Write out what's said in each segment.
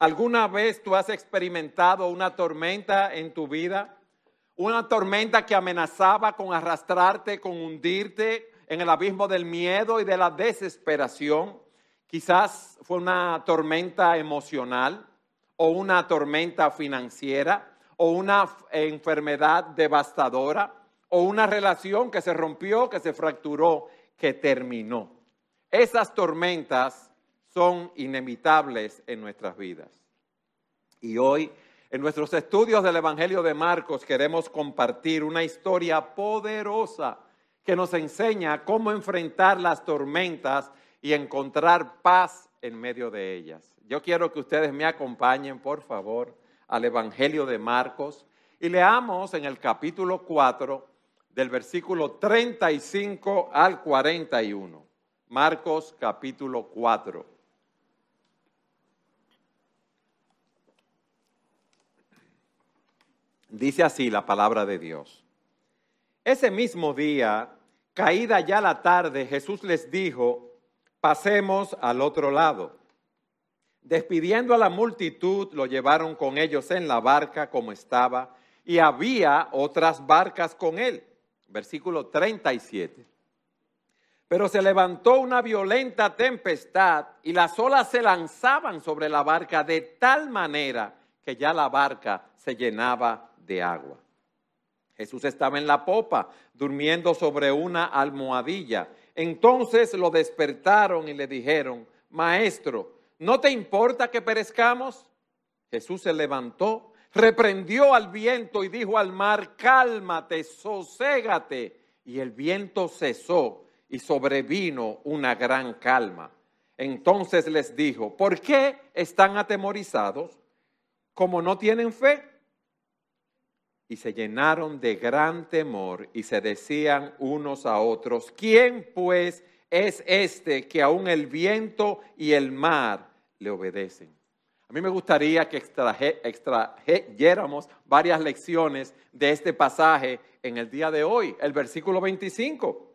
¿Alguna vez tú has experimentado una tormenta en tu vida? Una tormenta que amenazaba con arrastrarte, con hundirte en el abismo del miedo y de la desesperación. Quizás fue una tormenta emocional o una tormenta financiera o una enfermedad devastadora o una relación que se rompió, que se fracturó, que terminó. Esas tormentas son inevitables en nuestras vidas. Y hoy, en nuestros estudios del Evangelio de Marcos, queremos compartir una historia poderosa que nos enseña cómo enfrentar las tormentas y encontrar paz en medio de ellas. Yo quiero que ustedes me acompañen, por favor, al Evangelio de Marcos y leamos en el capítulo 4 del versículo 35 al 41. Marcos capítulo 4. Dice así la palabra de Dios. Ese mismo día, caída ya la tarde, Jesús les dijo, pasemos al otro lado. Despidiendo a la multitud, lo llevaron con ellos en la barca como estaba, y había otras barcas con él. Versículo 37. Pero se levantó una violenta tempestad y las olas se lanzaban sobre la barca de tal manera que ya la barca se llenaba de agua. Jesús estaba en la popa, durmiendo sobre una almohadilla. Entonces lo despertaron y le dijeron, Maestro, ¿no te importa que perezcamos? Jesús se levantó, reprendió al viento y dijo al mar, cálmate, soségate. Y el viento cesó y sobrevino una gran calma. Entonces les dijo, ¿por qué están atemorizados? Como no tienen fe. Y se llenaron de gran temor y se decían unos a otros, ¿quién pues es este que aún el viento y el mar le obedecen? A mí me gustaría que extrajéramos varias lecciones de este pasaje en el día de hoy, el versículo 25.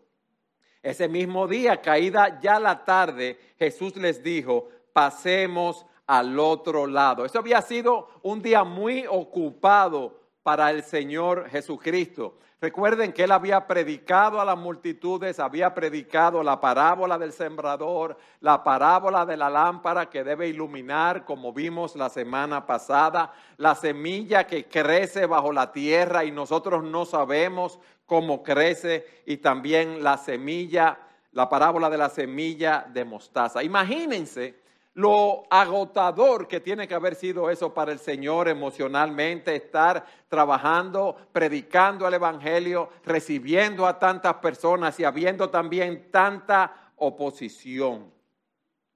Ese mismo día, caída ya la tarde, Jesús les dijo, pasemos al otro lado. Eso había sido un día muy ocupado para el Señor Jesucristo. Recuerden que él había predicado a las multitudes, había predicado la parábola del sembrador, la parábola de la lámpara que debe iluminar, como vimos la semana pasada, la semilla que crece bajo la tierra y nosotros no sabemos cómo crece y también la semilla, la parábola de la semilla de mostaza. Imagínense lo agotador que tiene que haber sido eso para el Señor emocionalmente, estar trabajando, predicando el Evangelio, recibiendo a tantas personas y habiendo también tanta oposición.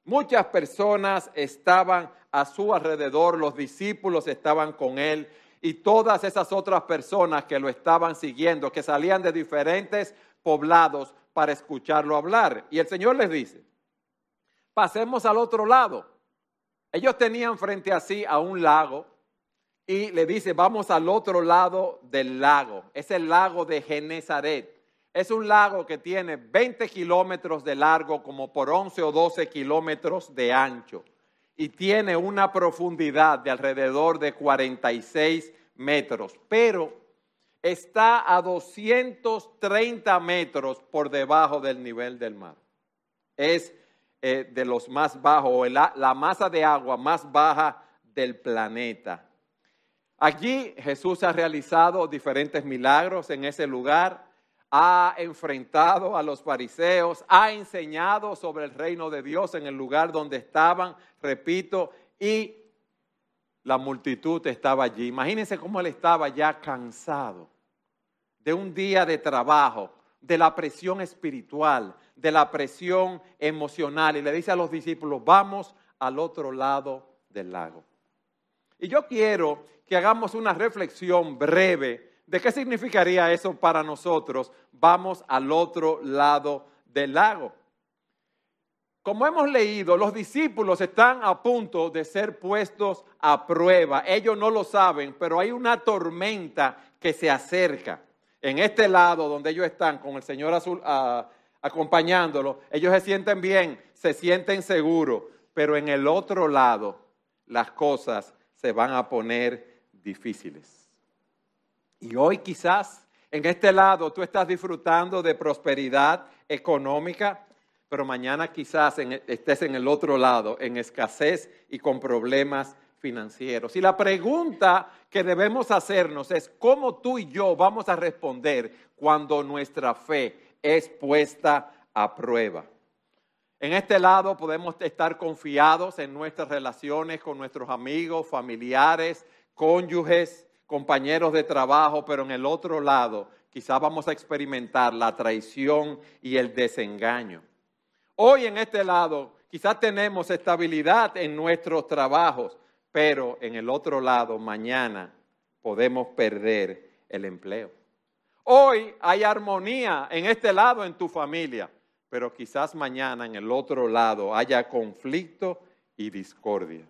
Muchas personas estaban a su alrededor, los discípulos estaban con él, y todas esas otras personas que lo estaban siguiendo, que salían de diferentes poblados para escucharlo hablar. Y el Señor les dice, pasemos al otro lado. Ellos tenían frente a sí a un lago y le dice, vamos al otro lado del lago. Es el lago de Genezaret. Es un lago que tiene 20 kilómetros de largo, como por 11 o 12 kilómetros de ancho y tiene una profundidad de alrededor de 46 metros, pero está a 230 metros por debajo del nivel del mar. Es eh, de los más bajos, la, la masa de agua más baja del planeta. Allí Jesús ha realizado diferentes milagros en ese lugar ha enfrentado a los fariseos, ha enseñado sobre el reino de Dios en el lugar donde estaban, repito, y la multitud estaba allí. Imagínense cómo él estaba ya cansado de un día de trabajo, de la presión espiritual, de la presión emocional, y le dice a los discípulos, vamos al otro lado del lago. Y yo quiero que hagamos una reflexión breve ¿De qué significaría eso para nosotros? Vamos al otro lado del lago. Como hemos leído, los discípulos están a punto de ser puestos a prueba. Ellos no lo saben, pero hay una tormenta que se acerca. En este lado donde ellos están con el Señor Azul acompañándolo, ellos se sienten bien, se sienten seguros, pero en el otro lado las cosas se van a poner difíciles. Y hoy quizás en este lado tú estás disfrutando de prosperidad económica, pero mañana quizás estés en el otro lado, en escasez y con problemas financieros. Y la pregunta que debemos hacernos es cómo tú y yo vamos a responder cuando nuestra fe es puesta a prueba. En este lado podemos estar confiados en nuestras relaciones con nuestros amigos, familiares, cónyuges, compañeros de trabajo, pero en el otro lado quizás vamos a experimentar la traición y el desengaño. Hoy en este lado quizás tenemos estabilidad en nuestros trabajos, pero en el otro lado mañana podemos perder el empleo. Hoy hay armonía en este lado en tu familia, pero quizás mañana en el otro lado haya conflicto y discordia.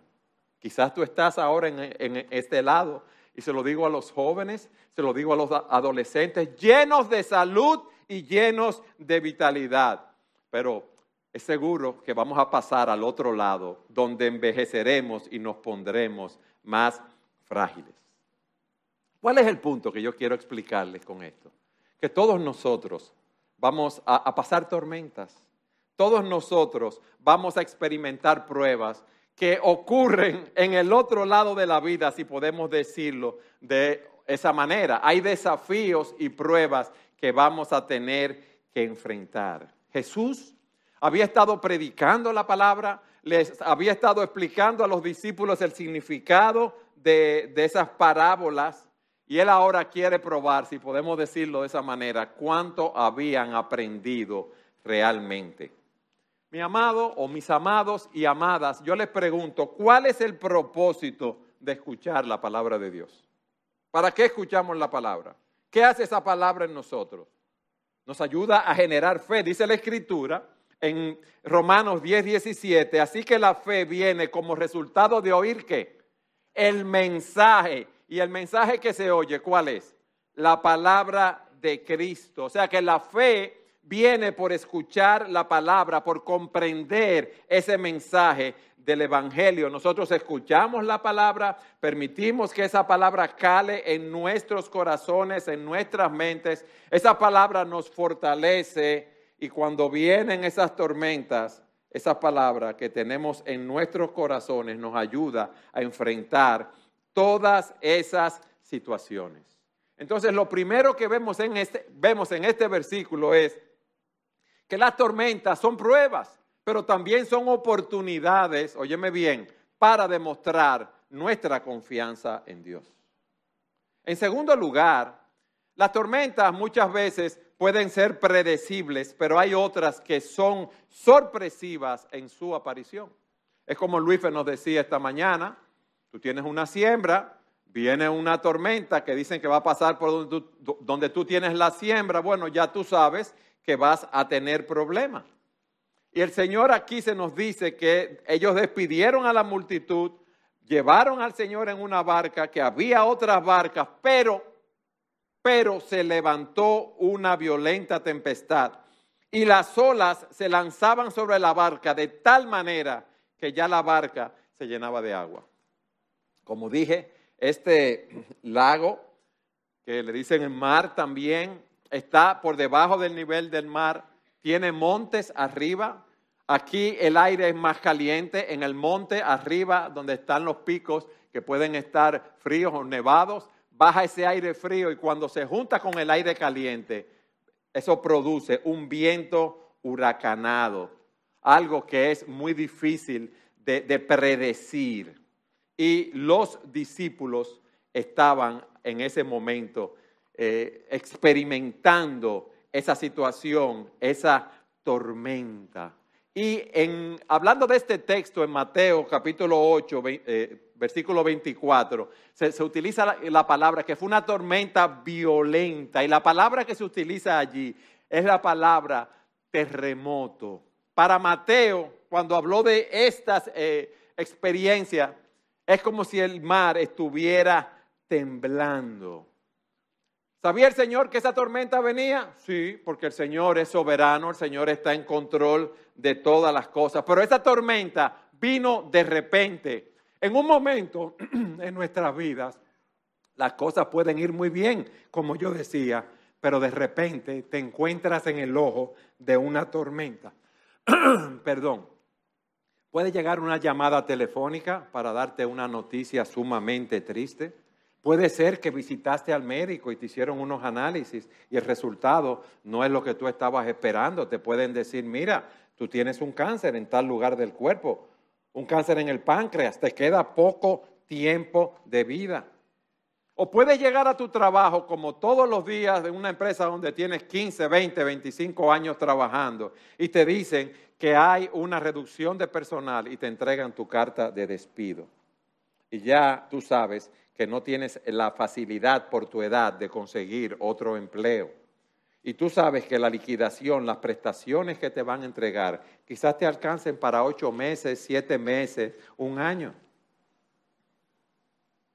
Quizás tú estás ahora en, este lado, y se lo digo a los jóvenes, se lo digo a los adolescentes, llenos de salud y llenos de vitalidad. Pero es seguro que vamos a pasar al otro lado, donde envejeceremos y nos pondremos más frágiles. ¿Cuál es el punto que yo quiero explicarles con esto? Que todos nosotros vamos a, pasar tormentas. Todos nosotros vamos a experimentar pruebas que ocurren en el otro lado de la vida, si podemos decirlo de esa manera. Hay desafíos y pruebas que vamos a tener que enfrentar. Jesús había estado predicando la palabra, les había estado explicando a los discípulos el significado de, esas parábolas y él ahora quiere probar, si podemos decirlo de esa manera, cuánto habían aprendido realmente. Mi amado o mis amados y amadas, yo les pregunto, ¿cuál es el propósito de escuchar la palabra de Dios? ¿Para qué escuchamos la palabra? ¿Qué hace esa palabra en nosotros? Nos ayuda a generar fe, dice la Escritura en Romanos 10, 17. Así que la fe viene como resultado de oír qué? El mensaje y el mensaje que se oye, ¿cuál es? La palabra de Cristo. O sea que la fe viene por escuchar la palabra, por comprender ese mensaje del Evangelio. Nosotros escuchamos la palabra, permitimos que esa palabra cale en nuestros corazones, en nuestras mentes. Esa palabra nos fortalece y cuando vienen esas tormentas, esa palabra que tenemos en nuestros corazones nos ayuda a enfrentar todas esas situaciones. Entonces, lo primero que vemos en este, vemos en este versículo es que las tormentas son pruebas, pero también son oportunidades, óyeme bien, para demostrar nuestra confianza en Dios. En segundo lugar, las tormentas muchas veces pueden ser predecibles, pero hay otras que son sorpresivas en su aparición. Es como Luis nos decía esta mañana, Tú tienes una siembra, viene una tormenta que dicen que va a pasar por donde tú, donde tú tienes la siembra. Bueno, ya tú sabes que vas a tener problemas. Y el Señor aquí se nos dice que ellos despidieron a la multitud, llevaron al Señor en una barca, que había otras barcas, pero, pero se levantó una violenta tempestad y las olas se lanzaban sobre la barca de tal manera que ya la barca se llenaba de agua. Como dije, este lago, que le dicen el mar también, está por debajo del nivel del mar, tiene montes arriba. Aquí el aire es más caliente, en el monte arriba, donde están los picos que pueden estar fríos o nevados, baja ese aire frío y cuando se junta con el aire caliente, eso produce un viento huracanado, algo que es muy difícil de, de predecir y los discípulos estaban en ese momento eh, experimentando esa situación, esa tormenta. Y en, hablando de este texto en Mateo capítulo 8, eh, versículo 24, se, utiliza la, la, palabra que fue una tormenta violenta y la palabra que se utiliza allí es la palabra terremoto. Para Mateo, cuando habló de estas eh, experiencias, es como si el mar estuviera temblando. ¿Sabía el Señor que esa tormenta venía? Sí, porque el Señor es soberano, el Señor está en control de todas las cosas. Pero esa tormenta vino de repente. En un momento en nuestras vidas, las cosas pueden ir muy bien, como yo decía, pero de repente te encuentras en el ojo de una tormenta. Perdón. Puede llegar una llamada telefónica para darte una noticia sumamente triste. Puede ser que visitaste al médico y te hicieron unos análisis y el resultado no es lo que tú estabas esperando. Te pueden decir, mira, tú tienes un cáncer en tal lugar del cuerpo, un cáncer en el páncreas, te queda poco tiempo de vida. O puedes llegar a tu trabajo como todos los días de una empresa donde tienes 15, 20, 25 años trabajando y te dicen que hay una reducción de personal y te entregan tu carta de despido. Y ya tú sabes que no tienes la facilidad por tu edad de conseguir otro empleo. Y tú sabes que la liquidación, las prestaciones que te van a entregar, quizás te alcancen para ocho meses, siete meses, un año.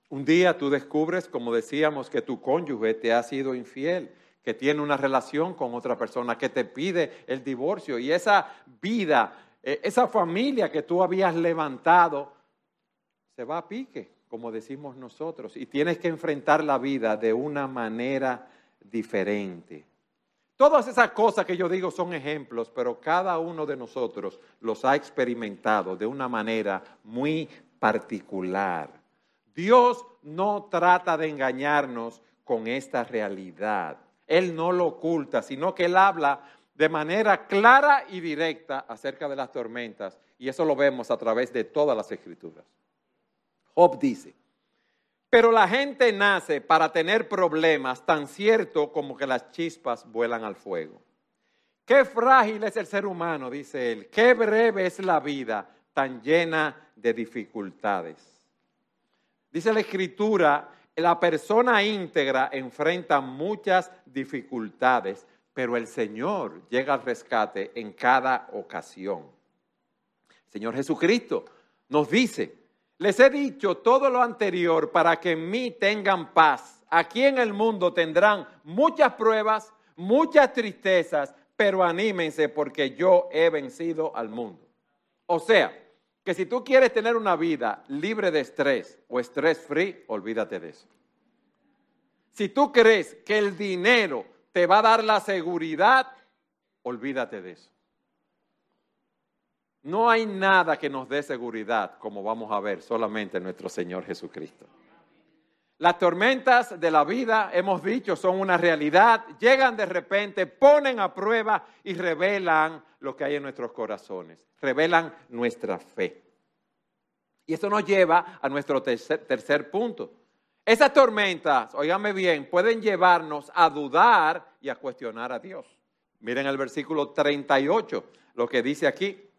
Un día tú descubres, como decíamos, que tu cónyuge te ha sido infiel, que tiene una relación con otra persona, que te pide el divorcio y esa vida, e, esa familia que tú habías levantado, se va a pique, como decimos nosotros, y tienes que enfrentar la vida de una manera diferente. Todas esas cosas que yo digo son ejemplos, pero cada uno de nosotros los ha experimentado de una manera muy particular. Dios no trata de engañarnos con esta realidad. Él no lo oculta, sino que Él habla de manera clara y directa acerca de las tormentas. Y eso lo vemos a través de todas las escrituras. Job dice, pero la gente nace para tener problemas tan cierto como que las chispas vuelan al fuego. Qué frágil es el ser humano, dice él. Qué breve es la vida tan llena de dificultades. Dice la escritura, la persona íntegra enfrenta muchas dificultades, pero el Señor llega al rescate en cada ocasión. Señor Jesucristo nos dice, les he dicho todo lo anterior para que en mí tengan paz. Aquí en el mundo tendrán muchas pruebas, muchas tristezas, pero anímense porque yo he vencido al mundo. O sea, que si tú quieres tener una vida libre de estrés o estrés free, olvídate de eso. Si tú crees que el dinero te va a dar la seguridad, olvídate de eso. No hay nada que nos dé seguridad, como vamos a ver, solamente nuestro Señor Jesucristo. Las tormentas de la vida, hemos dicho, son una realidad, llegan de repente, ponen a prueba y revelan lo que hay en nuestros corazones, revelan nuestra fe. Y eso nos lleva a nuestro tercer, punto. Esas tormentas, oígame bien, pueden llevarnos a dudar y a cuestionar a Dios. Miren el versículo 38, lo que dice aquí.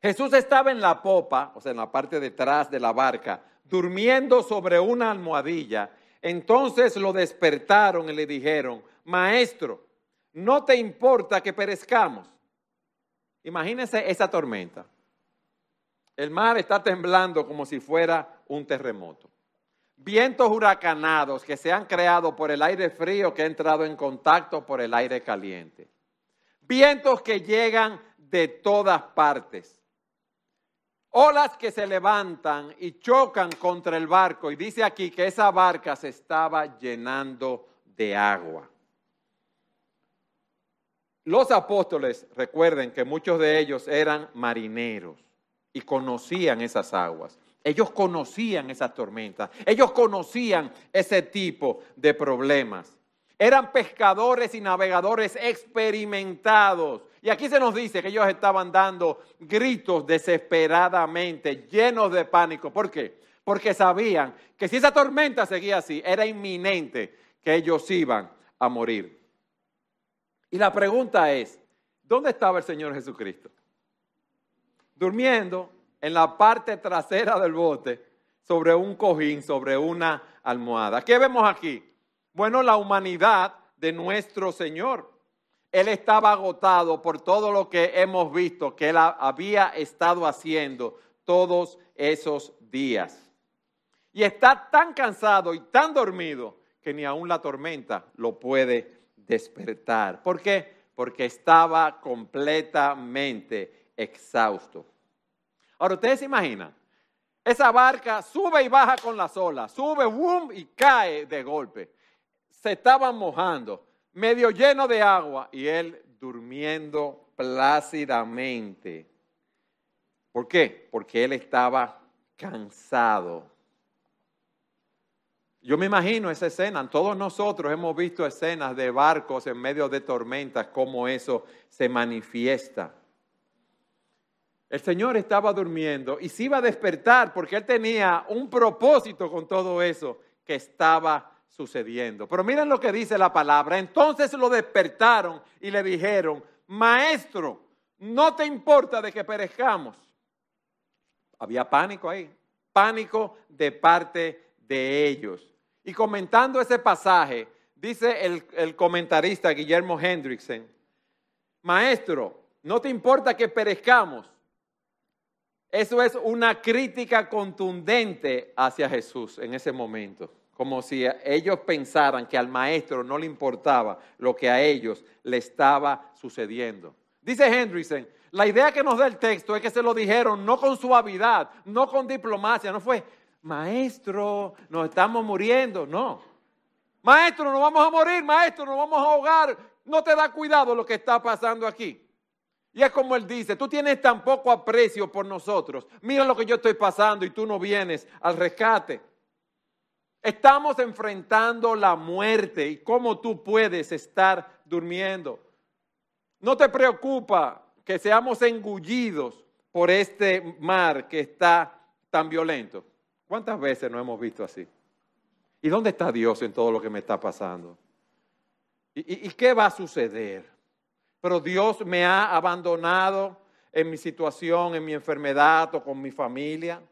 Jesús estaba en la popa, o sea, en la parte detrás de la barca, durmiendo sobre una almohadilla. Entonces lo despertaron y le dijeron, maestro, ¿no te importa que perezcamos? Imagínense esa tormenta. El mar está temblando como si fuera un terremoto. Vientos huracanados que se han creado por el aire frío que ha entrado en contacto por el aire caliente. Vientos que llegan de todas partes. Olas que se levantan y chocan contra el barco. Y dice aquí que esa barca se estaba llenando de agua. Los apóstoles, recuerden que muchos de ellos eran marineros y conocían esas aguas. Ellos conocían esas tormentas. Ellos conocían ese tipo de problemas. Eran pescadores y navegadores experimentados. Y aquí se nos dice que ellos estaban dando gritos desesperadamente, llenos de pánico. ¿Por qué? Porque sabían que si esa tormenta seguía así, era inminente que ellos iban a morir. Y la pregunta es, ¿dónde estaba el Señor Jesucristo? Durmiendo en la parte trasera del bote, sobre un cojín, sobre una almohada. ¿Qué vemos aquí? Bueno, la humanidad de nuestro Señor. Él estaba agotado por todo lo que hemos visto que él había estado haciendo todos esos días. Y está tan cansado y tan dormido que ni aún la tormenta lo puede despertar. ¿Por qué? Porque estaba completamente exhausto. Ahora, ustedes se imaginan, esa barca sube y baja con las olas, sube, boom, y cae de golpe. Se estaban mojando, medio lleno de agua, y él durmiendo plácidamente. ¿Por qué? Porque él estaba cansado. Yo me imagino esa escena, todos nosotros hemos visto escenas de barcos en medio de tormentas, cómo eso se manifiesta. El Señor estaba durmiendo y se iba a despertar porque Él tenía un propósito con todo eso que estaba sucediendo. Pero miren lo que dice la palabra. Entonces lo despertaron y le dijeron, maestro, no te importa de que perezcamos. Había pánico ahí, pánico de parte de ellos. Y comentando ese pasaje, dice el, el comentarista Guillermo Hendrickson, maestro, no te importa que perezcamos eso es una crítica contundente hacia Jesús en ese momento, como si ellos pensaran que al maestro no le importaba lo que a ellos le estaba sucediendo. Dice Hendrickson, la idea que nos da el texto es que se lo dijeron no con suavidad, no con diplomacia, no fue, maestro, nos estamos muriendo, no. Maestro, nos vamos a morir, maestro, nos vamos a ahogar. No te da cuidado lo que está pasando aquí. Y es como él dice, tú tienes tan poco aprecio por nosotros. Mira lo que yo estoy pasando y tú no vienes al rescate. Estamos enfrentando la muerte y cómo tú puedes estar durmiendo. No te preocupa que seamos engullidos por este mar que está tan violento. ¿Cuántas veces nos hemos visto así? ¿Y dónde está Dios en todo lo que me está pasando? ¿Y, y qué va a suceder? pero Dios me ha abandonado en mi situación, en mi enfermedad o con mi familia.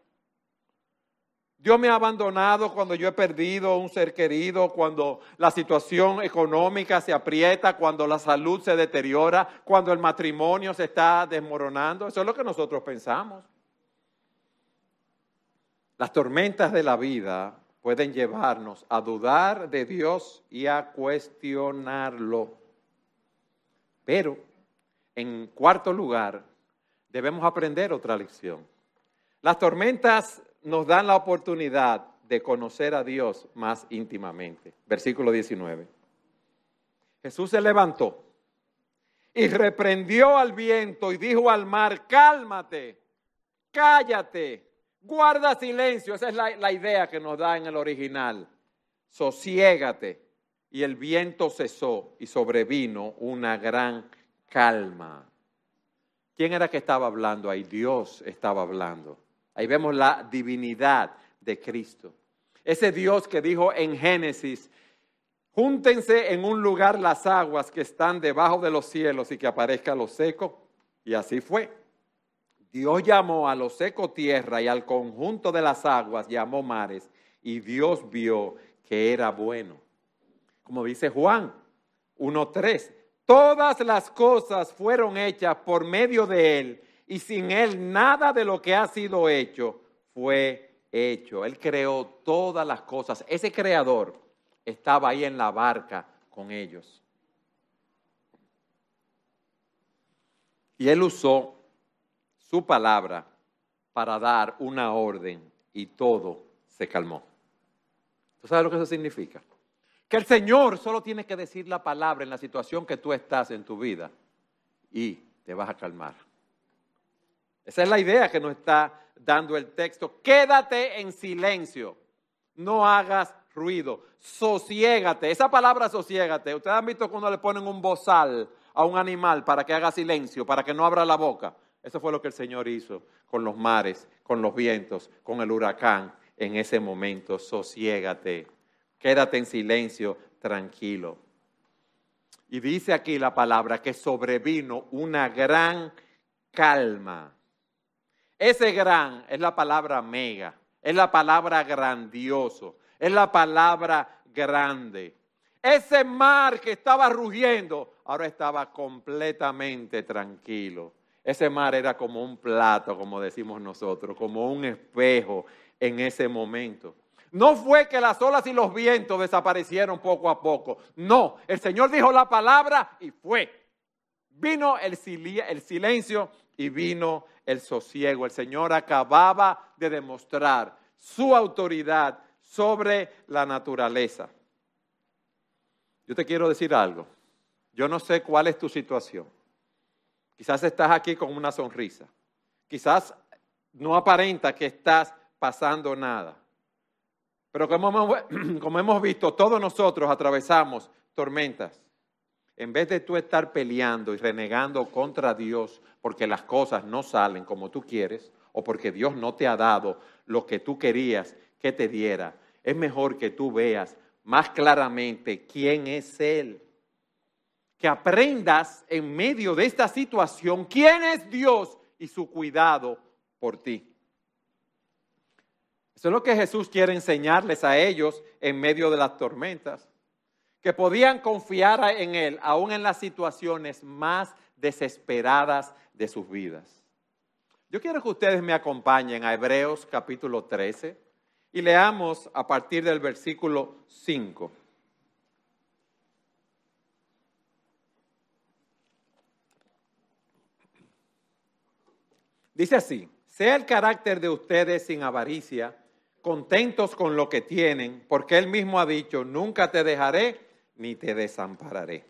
Dios me ha abandonado cuando yo he perdido un ser querido, cuando la situación económica se aprieta, cuando la salud se deteriora, cuando el matrimonio se está desmoronando. Eso es lo que nosotros pensamos. Las tormentas de la vida pueden llevarnos a dudar de Dios y a cuestionarlo. Pero, en cuarto lugar, debemos aprender otra lección. Las tormentas nos dan la oportunidad de conocer a Dios más íntimamente. Versículo 19. Jesús se levantó y reprendió al viento y dijo al mar, cálmate, cállate, guarda silencio. Esa es la, idea que nos da en el original. Sosiégate y el viento cesó y sobrevino una gran calma. ¿Quién era que estaba hablando ahí? Dios estaba hablando. Ahí vemos la divinidad de Cristo. Ese Dios que dijo en Génesis, júntense en un lugar las aguas que están debajo de los cielos y que aparezca lo seco. Y así fue. Dios llamó a lo seco tierra y al conjunto de las aguas llamó mares. Y Dios vio que era bueno como dice Juan 1.3. Todas las cosas fueron hechas por medio de Él y sin Él nada de lo que ha sido hecho fue hecho. Él creó todas las cosas. Ese creador estaba ahí en la barca con ellos. Y Él usó su palabra para dar una orden y todo se calmó. ¿Tú sabes lo que eso significa? Que el Señor solo tiene que decir la palabra en la situación que tú estás en tu vida y te vas a calmar. Esa es la idea que nos está dando el texto. Quédate en silencio. No hagas ruido. Sosiégate. Esa palabra sosiégate. Ustedes han visto cuando le ponen un bozal a un animal para que haga silencio, para que no abra la boca. Eso fue lo que el Señor hizo con los mares, con los vientos, con el huracán en ese momento. Sosiégate. Quédate en silencio, tranquilo. Y dice aquí la palabra que sobrevino una gran calma. Ese gran es la palabra mega, es la palabra grandioso, es la palabra grande. Ese mar que estaba rugiendo, ahora estaba completamente tranquilo. Ese mar era como un plato, como decimos nosotros, como un espejo en ese momento. No fue que las olas y los vientos desaparecieron poco a poco. No, el Señor dijo la palabra y fue. Vino el, silencio y vino el sosiego. El Señor acababa de demostrar su autoridad sobre la naturaleza. Yo te quiero decir algo. Yo no sé cuál es tu situación. Quizás estás aquí con una sonrisa. Quizás no aparenta que estás pasando nada. Pero como hemos, visto, todos nosotros atravesamos tormentas. En vez de tú estar peleando y renegando contra Dios porque las cosas no salen como tú quieres o porque Dios no te ha dado lo que tú querías que te diera, es mejor que tú veas más claramente quién es Él. Que aprendas en medio de esta situación quién es Dios y su cuidado por ti. Eso es lo que Jesús quiere enseñarles a ellos en medio de las tormentas. Que podían confiar en Él aún en las situaciones más desesperadas de sus vidas. Yo quiero que ustedes me acompañen a Hebreos capítulo 13 y leamos a partir del versículo 5. Dice así, sea el carácter de ustedes sin avaricia, contentos con lo que tienen, porque Él mismo ha dicho, nunca te dejaré ni te desampararé.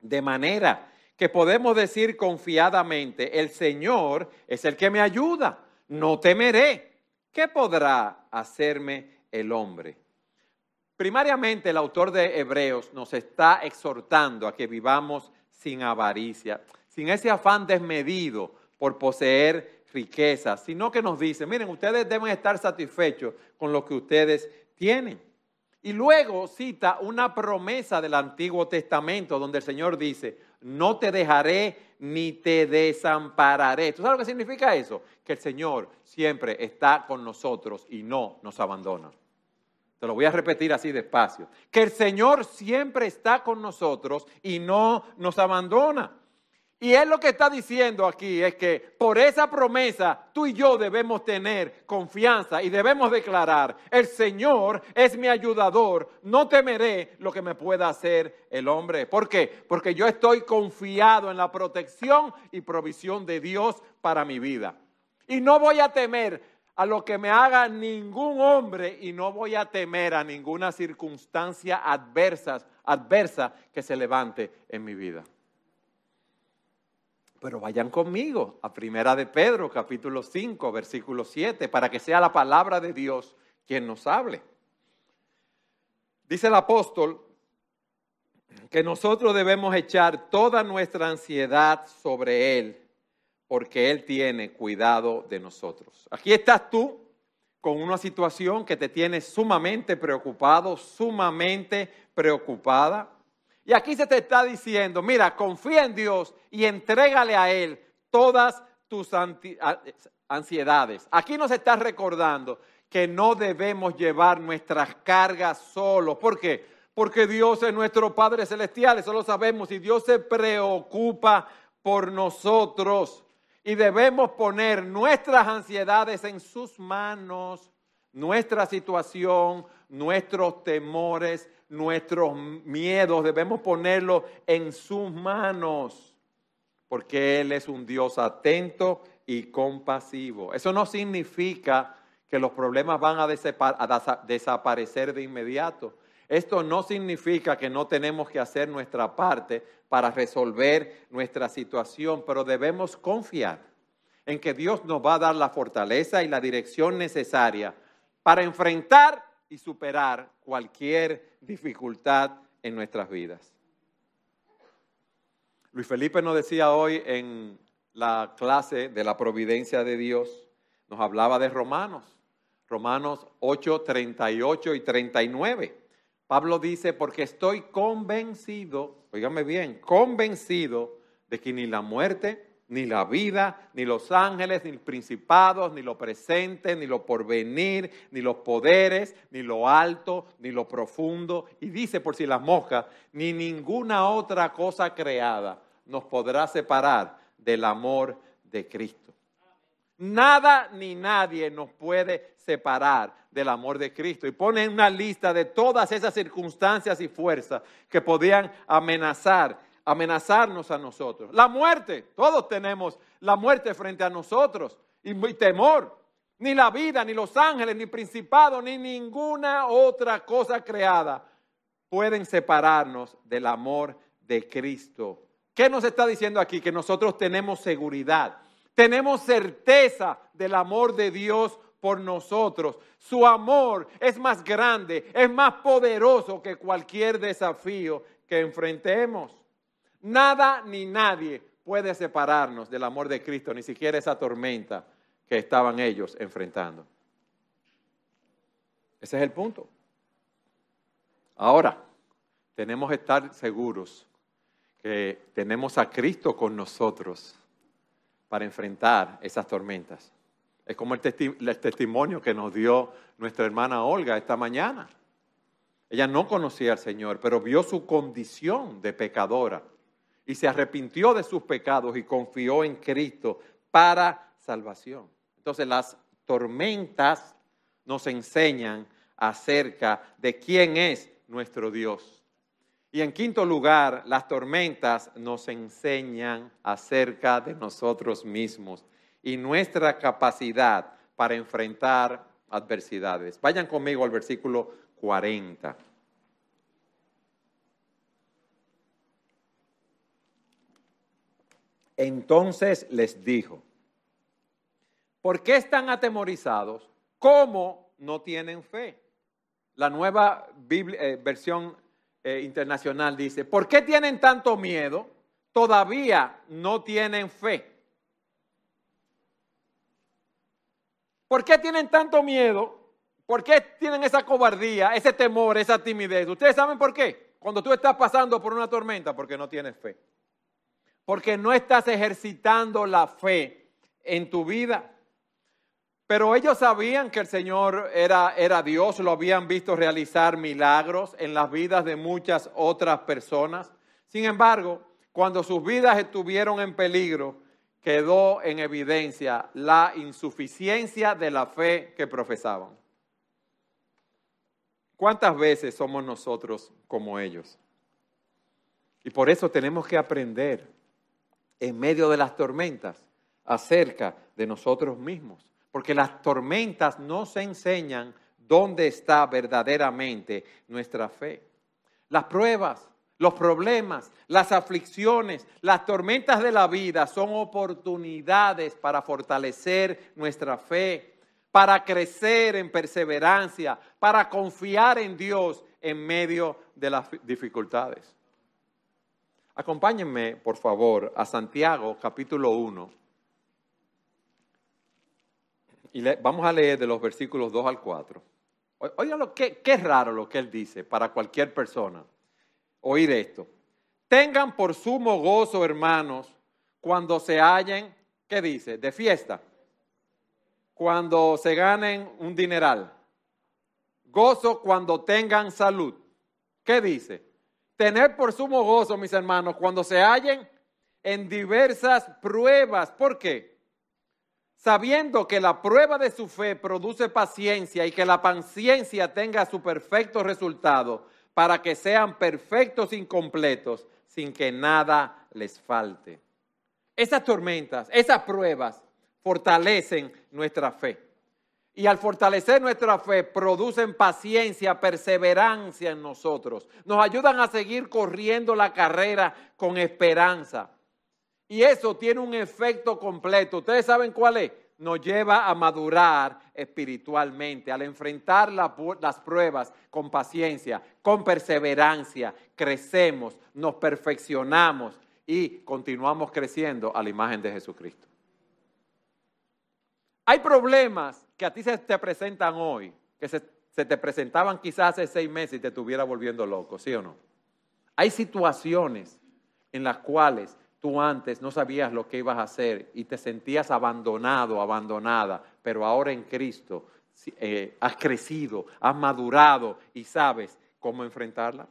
De manera que podemos decir confiadamente, el Señor es el que me ayuda, no temeré. ¿Qué podrá hacerme el hombre? Primariamente el autor de Hebreos nos está exhortando a que vivamos sin avaricia, sin ese afán desmedido por poseer riquezas, sino que nos dice, miren, ustedes deben estar satisfechos con lo que ustedes tienen. Y luego cita una promesa del Antiguo Testamento donde el Señor dice, no te dejaré ni te desampararé. ¿Tú sabes lo que significa eso? Que el Señor siempre está con nosotros y no nos abandona. Te lo voy a repetir así despacio. Que el Señor siempre está con nosotros y no nos abandona. Y él lo que está diciendo aquí es que por esa promesa tú y yo debemos tener confianza y debemos declarar, el Señor es mi ayudador, no temeré lo que me pueda hacer el hombre. ¿Por qué? Porque yo estoy confiado en la protección y provisión de Dios para mi vida. Y no voy a temer a lo que me haga ningún hombre y no voy a temer a ninguna circunstancia adversa, adversa que se levante en mi vida. Pero vayan conmigo a Primera de Pedro, capítulo 5, versículo 7, para que sea la palabra de Dios quien nos hable. Dice el apóstol que nosotros debemos echar toda nuestra ansiedad sobre Él, porque Él tiene cuidado de nosotros. Aquí estás tú con una situación que te tiene sumamente preocupado, sumamente preocupada. Y aquí se te está diciendo, mira, confía en Dios y entrégale a Él todas tus ansiedades. Aquí nos está recordando que no debemos llevar nuestras cargas solos. ¿Por qué? Porque Dios es nuestro Padre Celestial, eso lo sabemos, y Dios se preocupa por nosotros. Y debemos poner nuestras ansiedades en sus manos, nuestra situación, nuestros temores, nuestros miedos, debemos ponerlos en sus manos, porque Él es un Dios atento y compasivo. Eso no significa que los problemas van a, desaparecer de inmediato. Esto no significa que no tenemos que hacer nuestra parte para resolver nuestra situación, pero debemos confiar en que Dios nos va a dar la fortaleza y la dirección necesaria para enfrentar y superar cualquier dificultad en nuestras vidas. Luis Felipe nos decía hoy en la clase de la providencia de Dios, nos hablaba de Romanos, Romanos 8, 38 y 39. Pablo dice, porque estoy convencido, oígame bien, convencido de que ni la muerte, ni la vida, ni los ángeles, ni principados, ni lo presente, ni lo porvenir, ni los poderes, ni lo alto, ni lo profundo. Y dice por si las moscas, ni ninguna otra cosa creada nos podrá separar del amor de Cristo. Nada ni nadie nos puede separar del amor de Cristo. Y pone una lista de todas esas circunstancias y fuerzas que podían amenazar amenazarnos a nosotros. La muerte, todos tenemos la muerte frente a nosotros y, temor. Ni la vida, ni los ángeles, ni principado, ni ninguna otra cosa creada pueden separarnos del amor de Cristo. ¿Qué nos está diciendo aquí? Que nosotros tenemos seguridad, tenemos certeza del amor de Dios por nosotros. Su amor es más grande, es más poderoso que cualquier desafío que enfrentemos. Nada ni nadie puede separarnos del amor de Cristo, ni siquiera esa tormenta que estaban ellos enfrentando. Ese es el punto. Ahora, tenemos que estar seguros que tenemos a Cristo con nosotros para enfrentar esas tormentas. Es como el, testimonio que nos dio nuestra hermana Olga esta mañana. Ella no conocía al Señor, pero vio su condición de pecadora y se arrepintió de sus pecados y confió en Cristo para salvación. Entonces las tormentas nos enseñan acerca de quién es nuestro Dios. Y en quinto lugar, las tormentas nos enseñan acerca de nosotros mismos y nuestra capacidad para enfrentar adversidades. Vayan conmigo al versículo 40. Entonces les dijo, ¿por qué están atemorizados? ¿Cómo no tienen fe? La nueva eh, versión eh, internacional dice, ¿por qué tienen tanto miedo? Todavía no tienen fe. ¿Por qué tienen tanto miedo? ¿Por qué tienen esa cobardía, ese temor, esa timidez? ¿Ustedes saben por qué? Cuando tú estás pasando por una tormenta, porque no tienes fe. Porque no estás ejercitando la fe en tu vida. Pero ellos sabían que el Señor era, era Dios, lo habían visto realizar milagros en las vidas de muchas otras personas. Sin embargo, cuando sus vidas estuvieron en peligro, quedó en evidencia la insuficiencia de la fe que profesaban. ¿Cuántas veces somos nosotros como ellos? Y por eso tenemos que aprender en medio de las tormentas acerca de nosotros mismos, porque las tormentas nos enseñan dónde está verdaderamente nuestra fe. Las pruebas los problemas, las aflicciones, las tormentas de la vida son oportunidades para fortalecer nuestra fe, para crecer en perseverancia, para confiar en Dios en medio de las dificultades. Acompáñenme, por favor, a Santiago capítulo 1. Y vamos a leer de los versículos 2 al 4. Oigan, que, qué raro lo que él dice para cualquier persona oír esto. Tengan por sumo gozo, hermanos, cuando se hallen, ¿qué dice? De fiesta. Cuando se ganen un dineral. Gozo cuando tengan salud. ¿Qué dice? Tener por sumo gozo, mis hermanos, cuando se hallen en diversas pruebas. ¿Por qué? Sabiendo que la prueba de su fe produce paciencia y que la paciencia tenga su perfecto resultado para que sean perfectos incompletos sin que nada les falte. Esas tormentas, esas pruebas fortalecen nuestra fe. Y al fortalecer nuestra fe, producen paciencia, perseverancia en nosotros. Nos ayudan a seguir corriendo la carrera con esperanza. Y eso tiene un efecto completo. ¿Ustedes saben cuál es? nos lleva a madurar espiritualmente, al enfrentar las pruebas con paciencia, con perseverancia, crecemos, nos perfeccionamos y continuamos creciendo a la imagen de Jesucristo. Hay problemas que a ti se te presentan hoy, que se, te presentaban quizás hace seis meses y te estuviera volviendo loco, ¿sí o no? Hay situaciones en las cuales tú antes no sabías lo que ibas a hacer y te sentías abandonado, abandonada, pero ahora en Cristo eh, has crecido, has madurado y sabes cómo enfrentarla.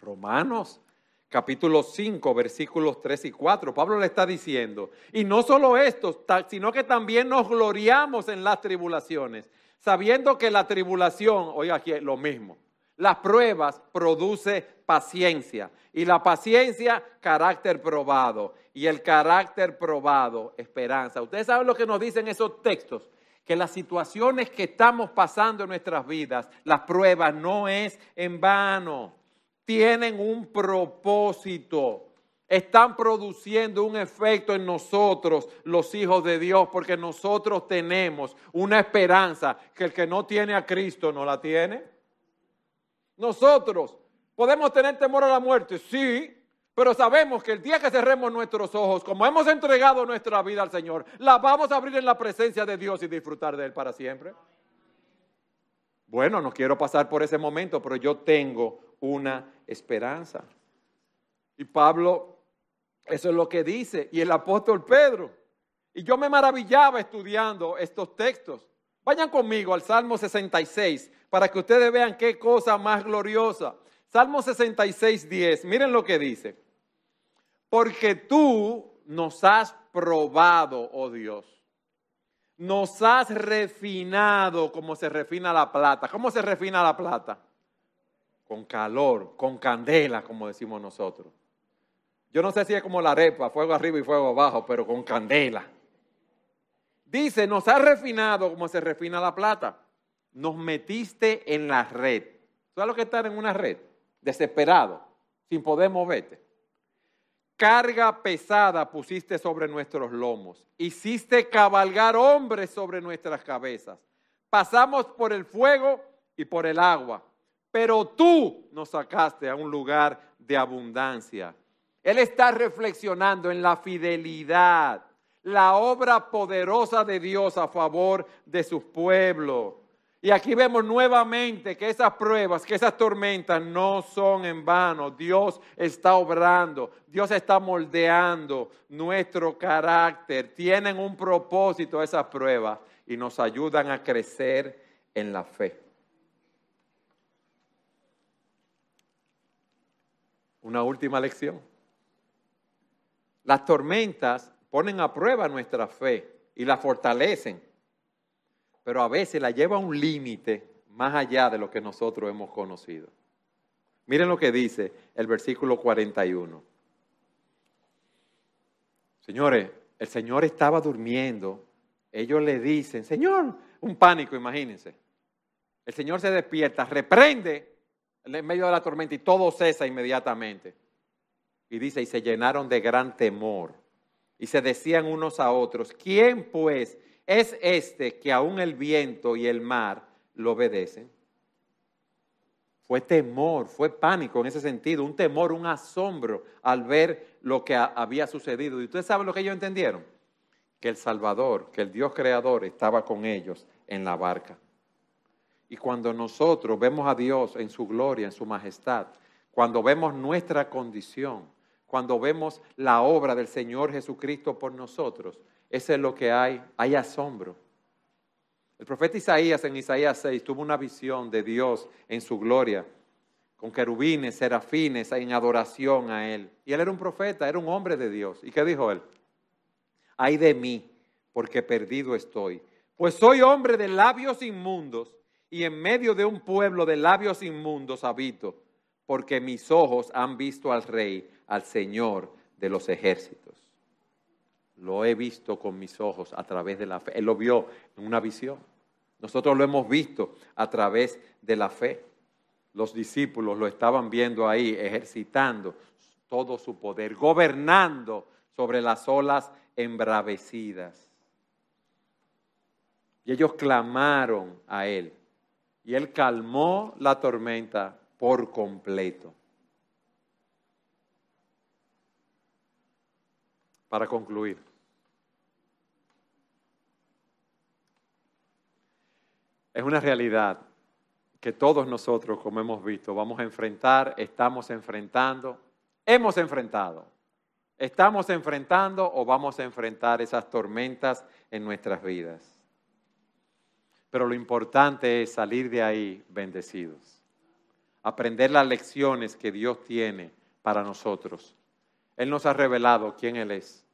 Romanos capítulo 5, versículos 3 y 4, Pablo le está diciendo, y no solo esto, sino que también nos gloriamos en las tribulaciones, sabiendo que la tribulación, oiga aquí lo mismo, Las pruebas produce paciencia y la paciencia carácter probado y el carácter probado esperanza. Ustedes saben lo que nos dicen esos textos, que las situaciones que estamos pasando en nuestras vidas, las pruebas no es en vano, tienen un propósito. Están produciendo un efecto en nosotros, los hijos de Dios, porque nosotros tenemos una esperanza que el que no tiene a Cristo no la tiene. Nosotros podemos tener temor a la muerte, sí, pero sabemos que el día que cerremos nuestros ojos, como hemos entregado nuestra vida al Señor, la vamos a abrir en la presencia de Dios y disfrutar de Él para siempre. Bueno, no quiero pasar por ese momento, pero yo tengo una esperanza. Y Pablo, eso es lo que dice, y el apóstol Pedro. Y yo me maravillaba estudiando estos textos. Vayan conmigo al Salmo 66 para que ustedes vean qué cosa más gloriosa. Salmo 66, 10. Miren lo que dice. Porque tú nos has probado, oh Dios. Nos has refinado como se refina la plata. ¿Cómo se refina la plata? Con calor, con candela, como decimos nosotros. Yo no sé si es como la arepa, fuego arriba y fuego abajo, pero con candela. Dice, nos has refinado como se refina la plata. Nos metiste en la red. ¿Sabes lo que estar en una red? Desesperado, sin poder moverte. Carga pesada pusiste sobre nuestros lomos. Hiciste cabalgar hombres sobre nuestras cabezas. Pasamos por el fuego y por el agua. Pero tú nos sacaste a un lugar de abundancia. Él está reflexionando en la fidelidad la obra poderosa de Dios a favor de su pueblo. Y aquí vemos nuevamente que esas pruebas, que esas tormentas no son en vano. Dios está obrando, Dios está moldeando nuestro carácter. Tienen un propósito esas pruebas y nos ayudan a crecer en la fe. Una última lección. Las tormentas ponen a prueba nuestra fe y la fortalecen, pero a veces la lleva a un límite más allá de lo que nosotros hemos conocido. Miren lo que dice el versículo 41. Señores, el Señor estaba durmiendo. Ellos le dicen, Señor, un pánico, imagínense. El Señor se despierta, reprende en medio de la tormenta y todo cesa inmediatamente. Y dice, y se llenaron de gran temor y se decían unos a otros, ¿quién pues es este que aún el viento y el mar lo obedecen? Fue temor, fue pánico en ese sentido, un temor, un asombro al ver lo que había sucedido. ¿Y ustedes saben lo que ellos entendieron? Que el Salvador, que el Dios creador estaba con ellos en la barca. Y cuando nosotros vemos a Dios en su gloria, en su majestad, cuando vemos nuestra condición, cuando vemos la obra del Señor Jesucristo por nosotros, eso es lo que hay, hay asombro. El profeta Isaías en Isaías 6 tuvo una visión de Dios en su gloria, con querubines, serafines, en adoración a Él. Y Él era un profeta, era un hombre de Dios. ¿Y qué dijo Él? Ay de mí, porque perdido estoy, pues soy hombre de labios inmundos y en medio de un pueblo de labios inmundos habito, porque mis ojos han visto al Rey al Señor de los ejércitos. Lo he visto con mis ojos a través de la fe. Él lo vio en una visión. Nosotros lo hemos visto a través de la fe. Los discípulos lo estaban viendo ahí, ejercitando todo su poder, gobernando sobre las olas embravecidas. Y ellos clamaron a Él. Y Él calmó la tormenta por completo. para concluir. Es una realidad que todos nosotros, como hemos visto, vamos a enfrentar, estamos enfrentando, hemos enfrentado, estamos enfrentando o vamos a enfrentar esas tormentas en nuestras vidas. Pero lo importante es salir de ahí bendecidos, aprender las lecciones que Dios tiene para nosotros. Él nos ha revelado quién Él es.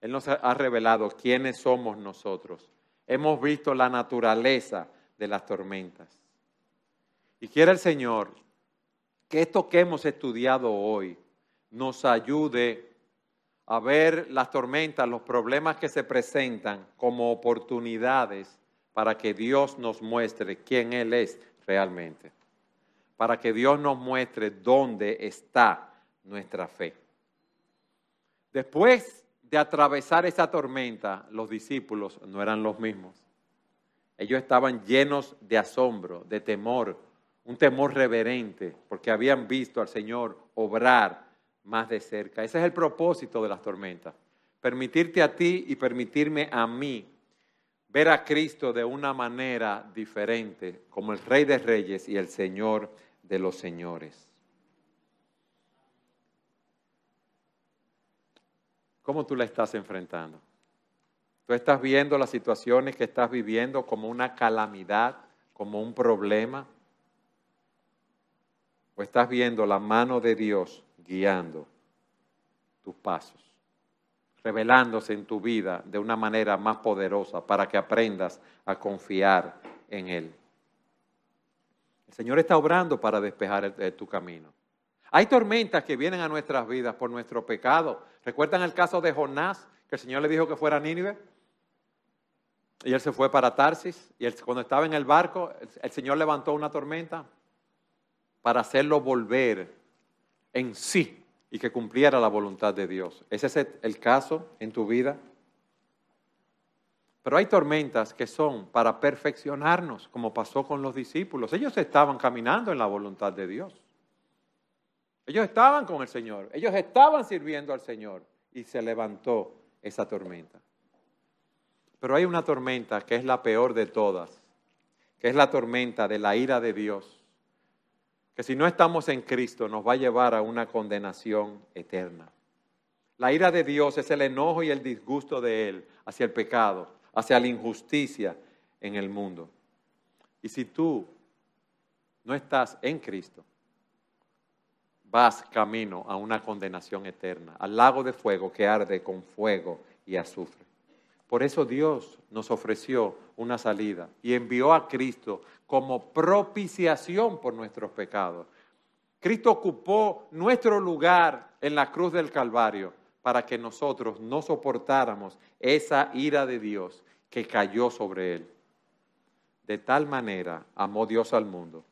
Él nos ha revelado quiénes somos nosotros. Hemos visto la naturaleza de las tormentas. Y quiere el Señor que esto que hemos estudiado hoy nos ayude a ver las tormentas, los problemas que se presentan como oportunidades para que Dios nos muestre quién Él es realmente, para que Dios nos muestre dónde está nuestra fe. Después de atravesar esa tormenta, los discípulos no eran los mismos. Ellos estaban llenos de asombro, de temor, un temor reverente, porque habían visto al Señor obrar más de cerca. Ese es el propósito de las tormentas. Permitirte a ti y permitirme a mí ver a Cristo de una manera diferente, como el Rey de Reyes y el Señor de los Señores. ¿Cómo tú la estás enfrentando? ¿Tú estás viendo las situaciones que estás viviendo como una calamidad, como un problema? ¿O estás viendo la mano de Dios guiando tus pasos, revelándose en tu vida de una manera más poderosa para que aprendas a confiar en Él? El Señor está obrando para despejar tu camino. Hay tormentas que vienen a nuestras vidas por nuestro pecado. ¿Recuerdan el caso de Jonás, que el Señor le dijo que fuera a Nínive? Y él se fue para Tarsis. Y cuando estaba en el barco, el Señor levantó una tormenta para hacerlo volver en sí y que cumpliera la voluntad de Dios. ¿Ese es el caso en tu vida? Pero hay tormentas que son para perfeccionarnos, como pasó con los discípulos. Ellos estaban caminando en la voluntad de Dios. Ellos estaban con el Señor, ellos estaban sirviendo al Señor y se levantó esa tormenta. Pero hay una tormenta que es la peor de todas, que es la tormenta de la ira de Dios, que si no estamos en Cristo nos va a llevar a una condenación eterna. La ira de Dios es el enojo y el disgusto de Él hacia el pecado, hacia la injusticia en el mundo. Y si tú no estás en Cristo, vas camino a una condenación eterna, al lago de fuego que arde con fuego y azufre. Por eso Dios nos ofreció una salida y envió a Cristo como propiciación por nuestros pecados. Cristo ocupó nuestro lugar en la cruz del Calvario para que nosotros no soportáramos esa ira de Dios que cayó sobre él. De tal manera amó Dios al mundo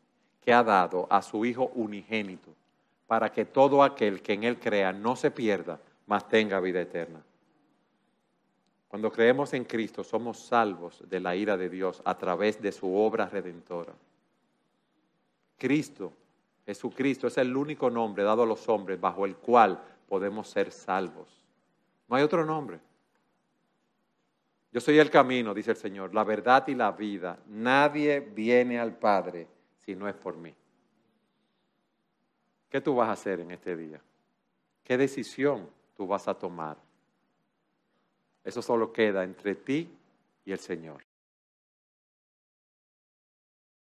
que ha dado a su Hijo unigénito para que todo aquel que en él crea no se pierda, mas tenga vida eterna. Cuando creemos en Cristo somos salvos de la ira de Dios a través de su obra redentora. Cristo, Jesucristo, es el único nombre dado a los hombres bajo el cual podemos ser salvos. No hay otro nombre. Yo soy el camino, dice el Señor, la verdad y la vida. Nadie viene al Padre si no es por mí. ¿Qué tú vas a hacer en este día? ¿Qué decisión tú vas a tomar? Eso solo queda entre ti y el Señor.